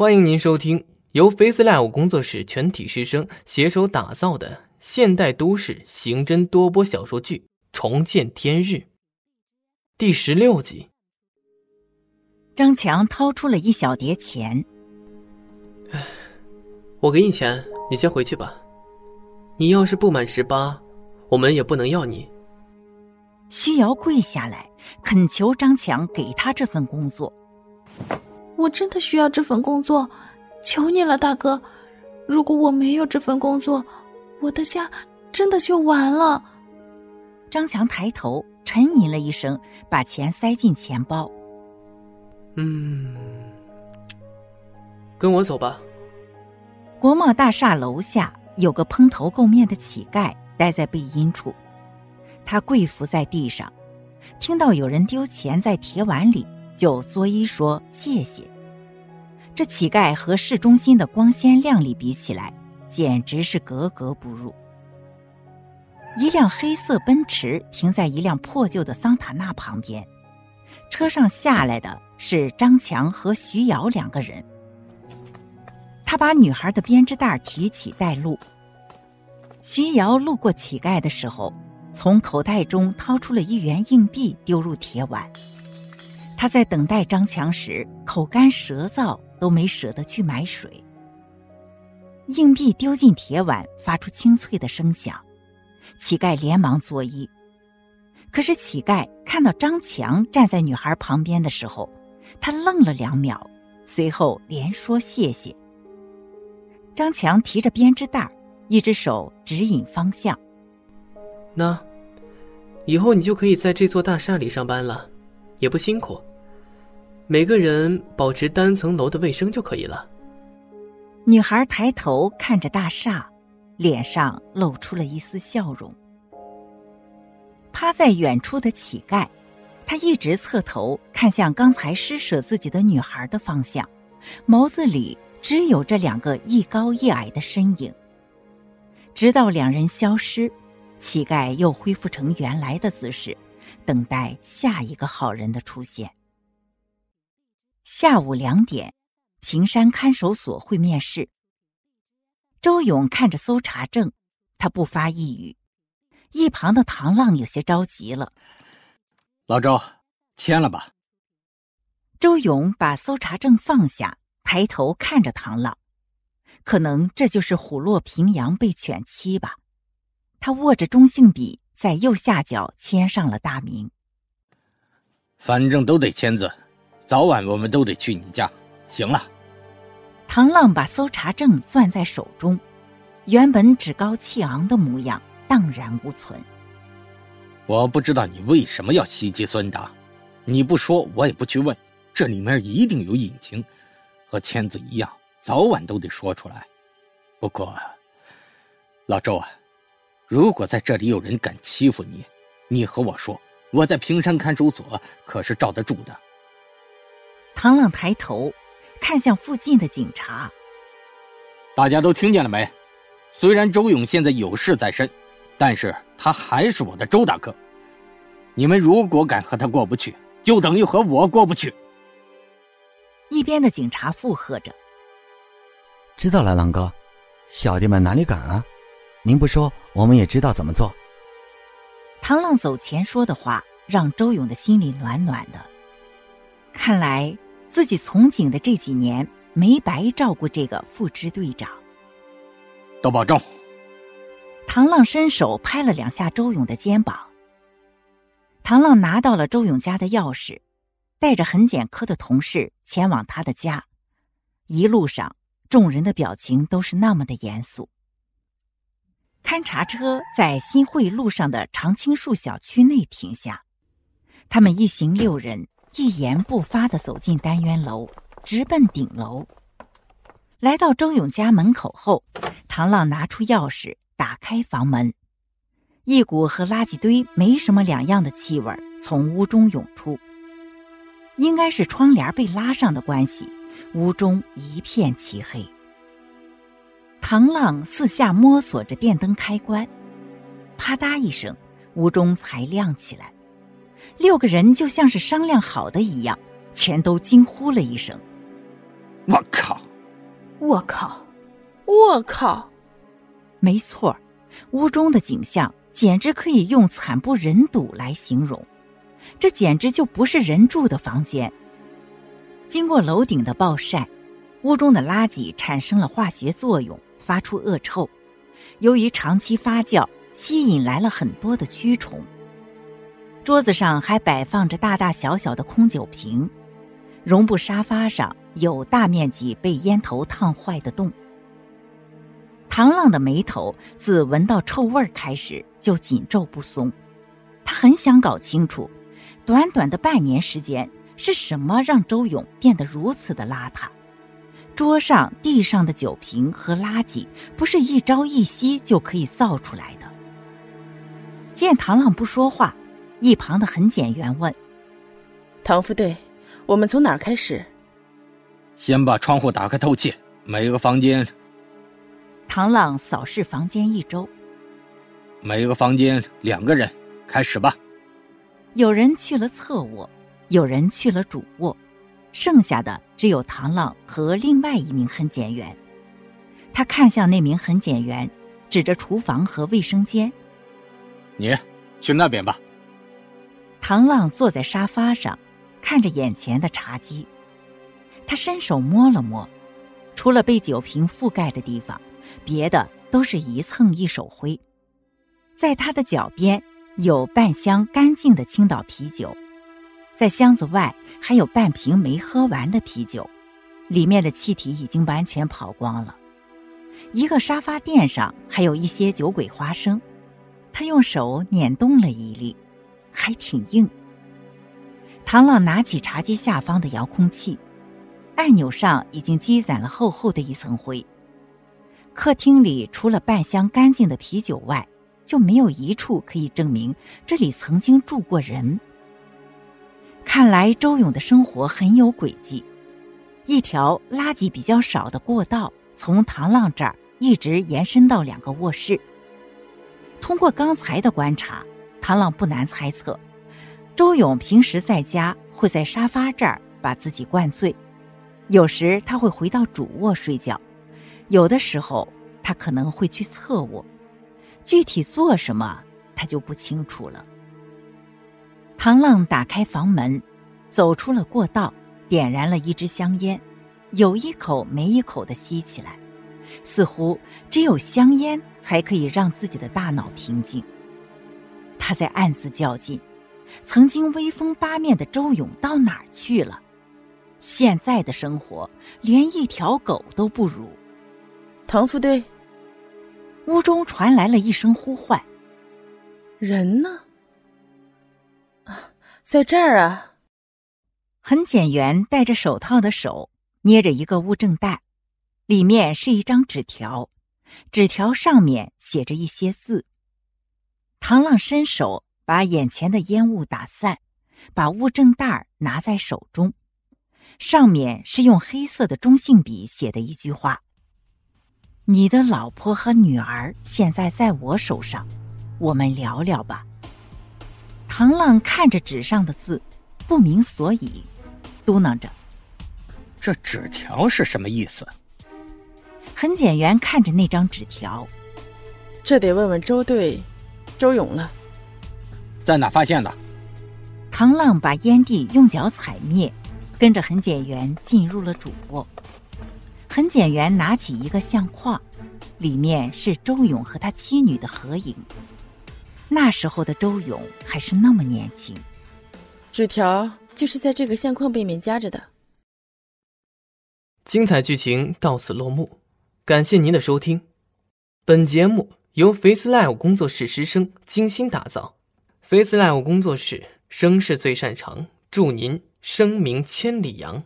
欢迎您收听由 FaceLive 工作室全体师生携手打造的现代都市刑侦多播小说剧《重见天日》第十六集。张强掏出了一小叠钱，唉，我给你钱，你先回去吧。你要是不满十八，我们也不能要你。徐瑶跪下来恳求张强给他这份工作。我真的需要这份工作，求你了，大哥！如果我没有这份工作，我的家真的就完了。张强抬头沉吟了一声，把钱塞进钱包。嗯，跟我走吧。国贸大厦楼下有个蓬头垢面的乞丐待在背阴处，他跪伏在地上，听到有人丢钱在铁碗里。就作揖说谢谢。这乞丐和市中心的光鲜亮丽比起来，简直是格格不入。一辆黑色奔驰停在一辆破旧的桑塔纳旁边，车上下来的是张强和徐瑶两个人。他把女孩的编织袋提起带路。徐瑶路过乞丐的时候，从口袋中掏出了一元硬币，丢入铁碗。他在等待张强时，口干舌燥，都没舍得去买水。硬币丢进铁碗，发出清脆的声响，乞丐连忙作揖。可是乞丐看到张强站在女孩旁边的时候，他愣了两秒，随后连说谢谢。张强提着编织袋，一只手指引方向。那，以后你就可以在这座大厦里上班了，也不辛苦。每个人保持单层楼的卫生就可以了。女孩抬头看着大厦，脸上露出了一丝笑容。趴在远处的乞丐，他一直侧头看向刚才施舍自己的女孩的方向，眸子里只有这两个一高一矮的身影。直到两人消失，乞丐又恢复成原来的姿势，等待下一个好人的出现。下午两点，平山看守所会面试。周勇看着搜查证，他不发一语。一旁的唐浪有些着急了：“老周，签了吧。”周勇把搜查证放下，抬头看着唐浪，可能这就是虎落平阳被犬欺吧。他握着中性笔，在右下角签上了大名。反正都得签字。早晚我们都得去你家，行了。唐浪把搜查证攥在手中，原本趾高气昂的模样荡然无存。我不知道你为什么要袭击孙达，你不说我也不去问，这里面一定有隐情，和签子一样，早晚都得说出来。不过，老周啊，如果在这里有人敢欺负你，你和我说，我在平山看守所可是罩得住的。唐浪抬头，看向附近的警察。大家都听见了没？虽然周勇现在有事在身，但是他还是我的周大哥。你们如果敢和他过不去，就等于和我过不去。一边的警察附和着：“知道了，狼哥，小弟们哪里敢啊？您不说，我们也知道怎么做。”唐浪走前说的话，让周勇的心里暖暖的。看来自己从警的这几年没白照顾这个副支队长。都保重。唐浪伸手拍了两下周勇的肩膀。唐浪拿到了周勇家的钥匙，带着痕检科的同事前往他的家。一路上，众人的表情都是那么的严肃。勘察车在新会路上的常青树小区内停下，他们一行六人。一言不发的走进单元楼，直奔顶楼。来到周勇家门口后，唐浪拿出钥匙打开房门，一股和垃圾堆没什么两样的气味从屋中涌出。应该是窗帘被拉上的关系，屋中一片漆黑。唐浪四下摸索着电灯开关，啪嗒一声，屋中才亮起来。六个人就像是商量好的一样，全都惊呼了一声：“我靠！我靠，我靠！没错，屋中的景象简直可以用惨不忍睹来形容。这简直就不是人住的房间。经过楼顶的暴晒，屋中的垃圾产生了化学作用，发出恶臭。由于长期发酵，吸引来了很多的蛆虫。桌子上还摆放着大大小小的空酒瓶，绒布沙发上有大面积被烟头烫坏的洞。唐浪的眉头自闻到臭味开始就紧皱不松，他很想搞清楚，短短的半年时间是什么让周勇变得如此的邋遢。桌上、地上的酒瓶和垃圾不是一朝一夕就可以造出来的。见唐浪不说话。一旁的痕检员问：“唐副队，我们从哪儿开始？”先把窗户打开透气，每个房间。唐浪扫视房间一周，每个房间两个人，开始吧。有人去了侧卧，有人去了主卧，剩下的只有唐浪和另外一名痕检员。他看向那名痕检员，指着厨房和卫生间：“你去那边吧。”唐浪坐在沙发上，看着眼前的茶几。他伸手摸了摸，除了被酒瓶覆盖的地方，别的都是一蹭一手灰。在他的脚边有半箱干净的青岛啤酒，在箱子外还有半瓶没喝完的啤酒，里面的气体已经完全跑光了。一个沙发垫上还有一些酒鬼花生，他用手捻动了一粒。还挺硬。唐浪拿起茶几下方的遥控器，按钮上已经积攒了厚厚的一层灰。客厅里除了半箱干净的啤酒外，就没有一处可以证明这里曾经住过人。看来周勇的生活很有轨迹。一条垃圾比较少的过道从唐浪这儿一直延伸到两个卧室。通过刚才的观察。唐浪不难猜测，周勇平时在家会在沙发这儿把自己灌醉，有时他会回到主卧睡觉，有的时候他可能会去侧卧，具体做什么他就不清楚了。唐浪打开房门，走出了过道，点燃了一支香烟，有一口没一口的吸起来，似乎只有香烟才可以让自己的大脑平静。他在暗自较劲：曾经威风八面的周勇到哪儿去了？现在的生活连一条狗都不如。唐副队，屋中传来了一声呼唤：“人呢？”啊，在这儿啊！痕检员戴着手套的手捏着一个物证袋，里面是一张纸条，纸条上面写着一些字。唐浪伸手把眼前的烟雾打散，把物证袋拿在手中，上面是用黑色的中性笔写的一句话：“你的老婆和女儿现在在我手上，我们聊聊吧。”唐浪看着纸上的字，不明所以，嘟囔着：“这纸条是什么意思？”痕检员看着那张纸条，这得问问周队。周勇了，在哪发现的？唐浪把烟蒂用脚踩灭，跟着痕检员进入了主卧。痕检员拿起一个相框，里面是周勇和他妻女的合影。那时候的周勇还是那么年轻。纸条就是在这个相框背面夹着的。精彩剧情到此落幕，感谢您的收听，本节目。由 Face Live 工作室师生精心打造，Face Live 工作室声势最擅长，祝您声名千里扬。